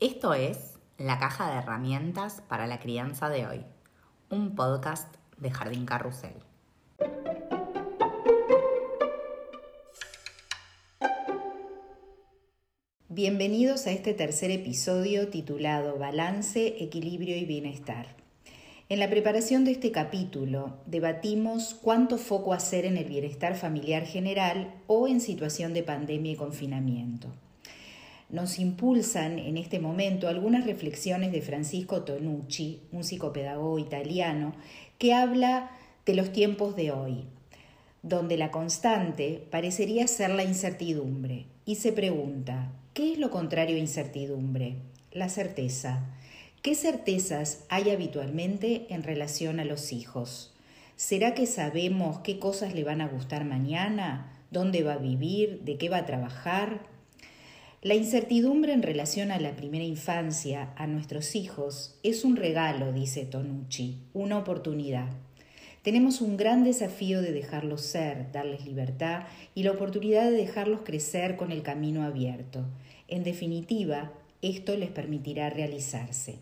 Esto es La caja de herramientas para la crianza de hoy, un podcast de Jardín Carrusel. Bienvenidos a este tercer episodio titulado Balance, Equilibrio y Bienestar. En la preparación de este capítulo debatimos cuánto foco hacer en el bienestar familiar general o en situación de pandemia y confinamiento nos impulsan en este momento algunas reflexiones de Francisco Tonucci, un psicopedagogo italiano, que habla de los tiempos de hoy, donde la constante parecería ser la incertidumbre, y se pregunta, ¿qué es lo contrario a incertidumbre? La certeza. ¿Qué certezas hay habitualmente en relación a los hijos? ¿Será que sabemos qué cosas le van a gustar mañana? ¿Dónde va a vivir? ¿De qué va a trabajar? La incertidumbre en relación a la primera infancia, a nuestros hijos, es un regalo, dice Tonucci, una oportunidad. Tenemos un gran desafío de dejarlos ser, darles libertad y la oportunidad de dejarlos crecer con el camino abierto. En definitiva, esto les permitirá realizarse.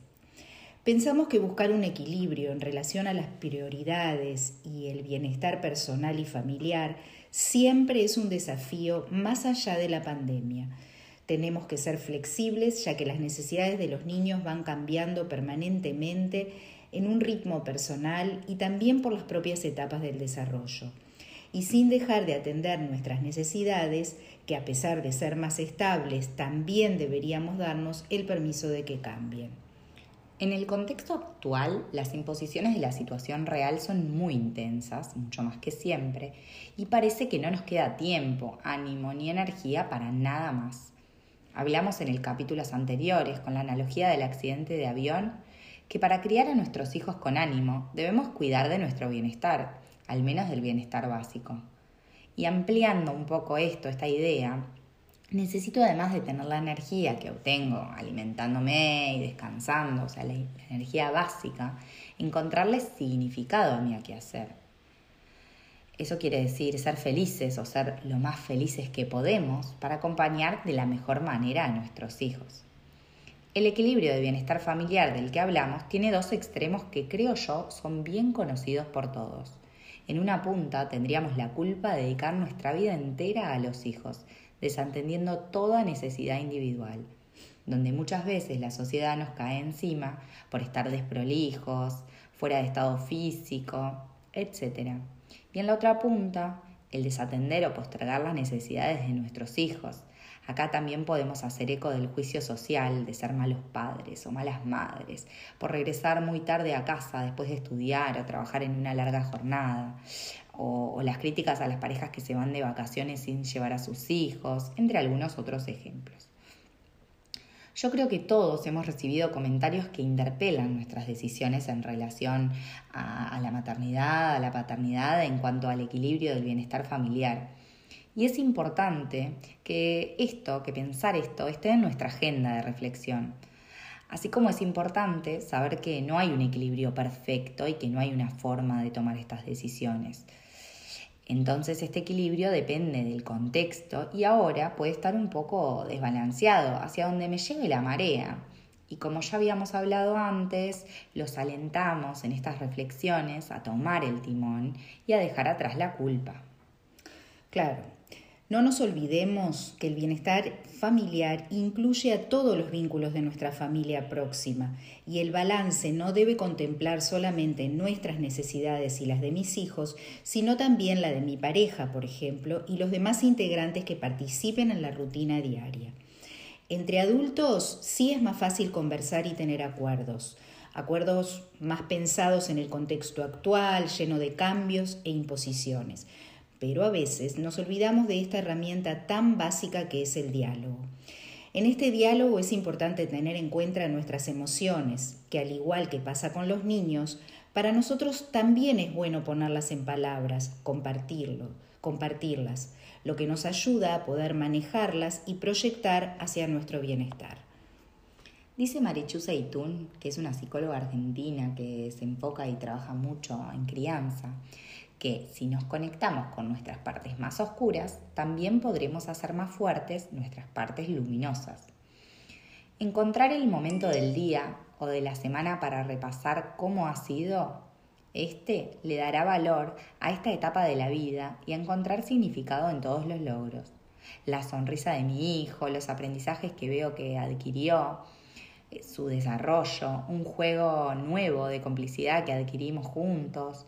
Pensamos que buscar un equilibrio en relación a las prioridades y el bienestar personal y familiar siempre es un desafío más allá de la pandemia tenemos que ser flexibles ya que las necesidades de los niños van cambiando permanentemente en un ritmo personal y también por las propias etapas del desarrollo. Y sin dejar de atender nuestras necesidades, que a pesar de ser más estables, también deberíamos darnos el permiso de que cambien. En el contexto actual, las imposiciones de la situación real son muy intensas, mucho más que siempre, y parece que no nos queda tiempo, ánimo ni energía para nada más. Hablamos en el capítulos anteriores con la analogía del accidente de avión que para criar a nuestros hijos con ánimo debemos cuidar de nuestro bienestar, al menos del bienestar básico. Y ampliando un poco esto, esta idea, necesito además de tener la energía que obtengo alimentándome y descansando, o sea, la energía básica, encontrarle significado a mi quehacer eso quiere decir ser felices o ser lo más felices que podemos para acompañar de la mejor manera a nuestros hijos. El equilibrio de bienestar familiar del que hablamos tiene dos extremos que creo yo son bien conocidos por todos. En una punta tendríamos la culpa de dedicar nuestra vida entera a los hijos, desatendiendo toda necesidad individual, donde muchas veces la sociedad nos cae encima por estar desprolijos, fuera de estado físico, etc. Y en la otra punta, el desatender o postergar las necesidades de nuestros hijos. Acá también podemos hacer eco del juicio social de ser malos padres o malas madres, por regresar muy tarde a casa después de estudiar o trabajar en una larga jornada, o, o las críticas a las parejas que se van de vacaciones sin llevar a sus hijos, entre algunos otros ejemplos. Yo creo que todos hemos recibido comentarios que interpelan nuestras decisiones en relación a, la maternidad, a la paternidad, en cuanto al equilibrio del bienestar familiar. Y es importante que esto, que pensar esto, esté en nuestra agenda de reflexión. Así como es importante saber que no hay un equilibrio perfecto y que no hay una forma de tomar estas decisiones. Entonces este equilibrio depende del contexto y ahora puede estar un poco desbalanceado hacia donde me lleve la marea. Y como ya habíamos hablado antes, los alentamos en estas reflexiones a tomar el timón y a dejar atrás la culpa. Claro, no nos olvidemos que el bienestar familiar incluye a todos los vínculos de nuestra familia próxima y el balance no debe contemplar solamente nuestras necesidades y las de mis hijos, sino también la de mi pareja, por ejemplo, y los demás integrantes que participen en la rutina diaria. Entre adultos sí es más fácil conversar y tener acuerdos, acuerdos más pensados en el contexto actual, lleno de cambios e imposiciones pero a veces nos olvidamos de esta herramienta tan básica que es el diálogo. En este diálogo es importante tener en cuenta nuestras emociones, que al igual que pasa con los niños, para nosotros también es bueno ponerlas en palabras, compartirlo, compartirlas, lo que nos ayuda a poder manejarlas y proyectar hacia nuestro bienestar. Dice Marichu Seitún, que es una psicóloga argentina que se enfoca y trabaja mucho en crianza, que si nos conectamos con nuestras partes más oscuras, también podremos hacer más fuertes nuestras partes luminosas. Encontrar el momento del día o de la semana para repasar cómo ha sido, este le dará valor a esta etapa de la vida y a encontrar significado en todos los logros. La sonrisa de mi hijo, los aprendizajes que veo que adquirió, su desarrollo, un juego nuevo de complicidad que adquirimos juntos,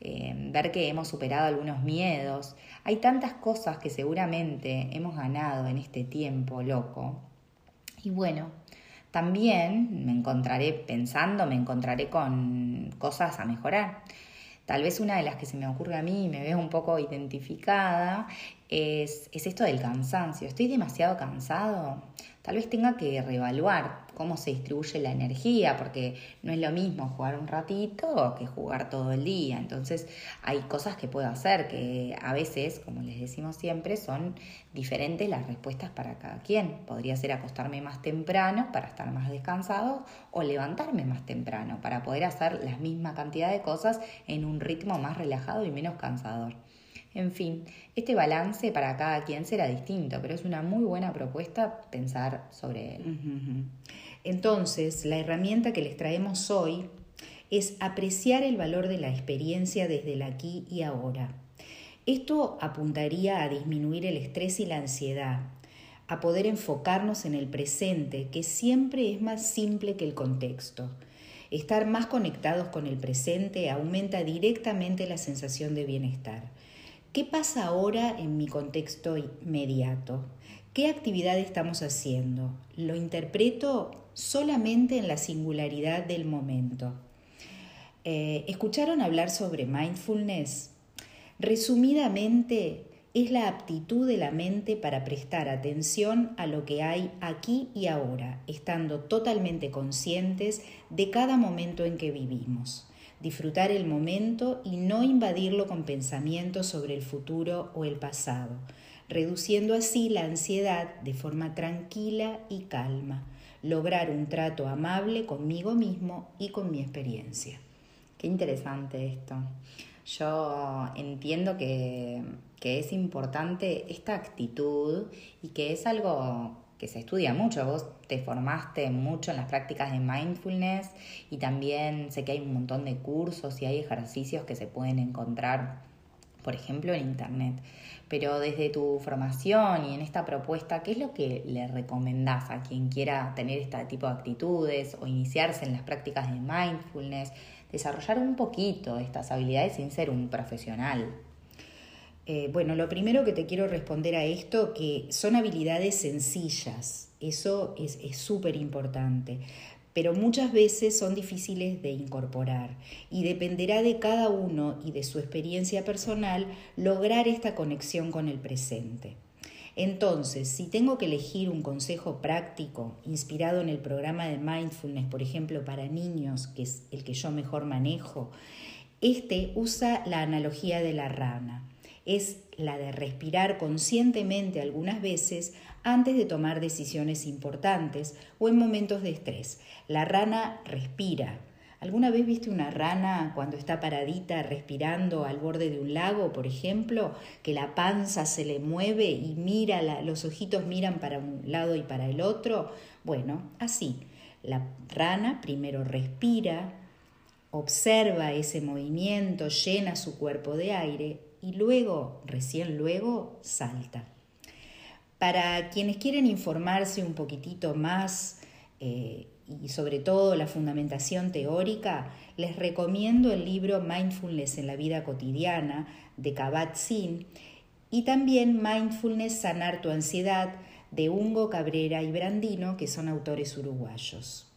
eh, ver que hemos superado algunos miedos. Hay tantas cosas que seguramente hemos ganado en este tiempo loco. Y bueno, también me encontraré pensando, me encontraré con cosas a mejorar. Tal vez una de las que se me ocurre a mí y me veo un poco identificada es, es esto del cansancio. ¿Estoy demasiado cansado? Tal vez tenga que reevaluar cómo se distribuye la energía, porque no es lo mismo jugar un ratito que jugar todo el día. Entonces hay cosas que puedo hacer que a veces, como les decimos siempre, son diferentes las respuestas para cada quien. Podría ser acostarme más temprano para estar más descansado o levantarme más temprano para poder hacer la misma cantidad de cosas en un ritmo más relajado y menos cansador. En fin, este balance para cada quien será distinto, pero es una muy buena propuesta pensar sobre él. Entonces, la herramienta que les traemos hoy es apreciar el valor de la experiencia desde el aquí y ahora. Esto apuntaría a disminuir el estrés y la ansiedad, a poder enfocarnos en el presente, que siempre es más simple que el contexto. Estar más conectados con el presente aumenta directamente la sensación de bienestar. ¿Qué pasa ahora en mi contexto inmediato? ¿Qué actividad estamos haciendo? Lo interpreto solamente en la singularidad del momento. Eh, ¿Escucharon hablar sobre mindfulness? Resumidamente, es la aptitud de la mente para prestar atención a lo que hay aquí y ahora, estando totalmente conscientes de cada momento en que vivimos disfrutar el momento y no invadirlo con pensamientos sobre el futuro o el pasado, reduciendo así la ansiedad de forma tranquila y calma, lograr un trato amable conmigo mismo y con mi experiencia. Qué interesante esto. Yo entiendo que, que es importante esta actitud y que es algo que se estudia mucho. Vos te formaste mucho en las prácticas de mindfulness y también sé que hay un montón de cursos y hay ejercicios que se pueden encontrar, por ejemplo, en Internet. Pero desde tu formación y en esta propuesta, ¿qué es lo que le recomendás a quien quiera tener este tipo de actitudes o iniciarse en las prácticas de mindfulness? Desarrollar un poquito estas habilidades sin ser un profesional. Eh, bueno, lo primero que te quiero responder a esto, que son habilidades sencillas, eso es súper importante, pero muchas veces son difíciles de incorporar. Y dependerá de cada uno y de su experiencia personal lograr esta conexión con el presente. Entonces, si tengo que elegir un consejo práctico inspirado en el programa de mindfulness, por ejemplo, para niños, que es el que yo mejor manejo, este usa la analogía de la rana es la de respirar conscientemente algunas veces antes de tomar decisiones importantes o en momentos de estrés. La rana respira. ¿Alguna vez viste una rana cuando está paradita respirando al borde de un lago, por ejemplo, que la panza se le mueve y mira, los ojitos miran para un lado y para el otro? Bueno, así. La rana primero respira, observa ese movimiento, llena su cuerpo de aire y luego, recién luego, salta. Para quienes quieren informarse un poquitito más eh, y sobre todo la fundamentación teórica, les recomiendo el libro Mindfulness en la vida cotidiana de Kabat-Zinn y también Mindfulness Sanar tu ansiedad de Ungo Cabrera y Brandino, que son autores uruguayos.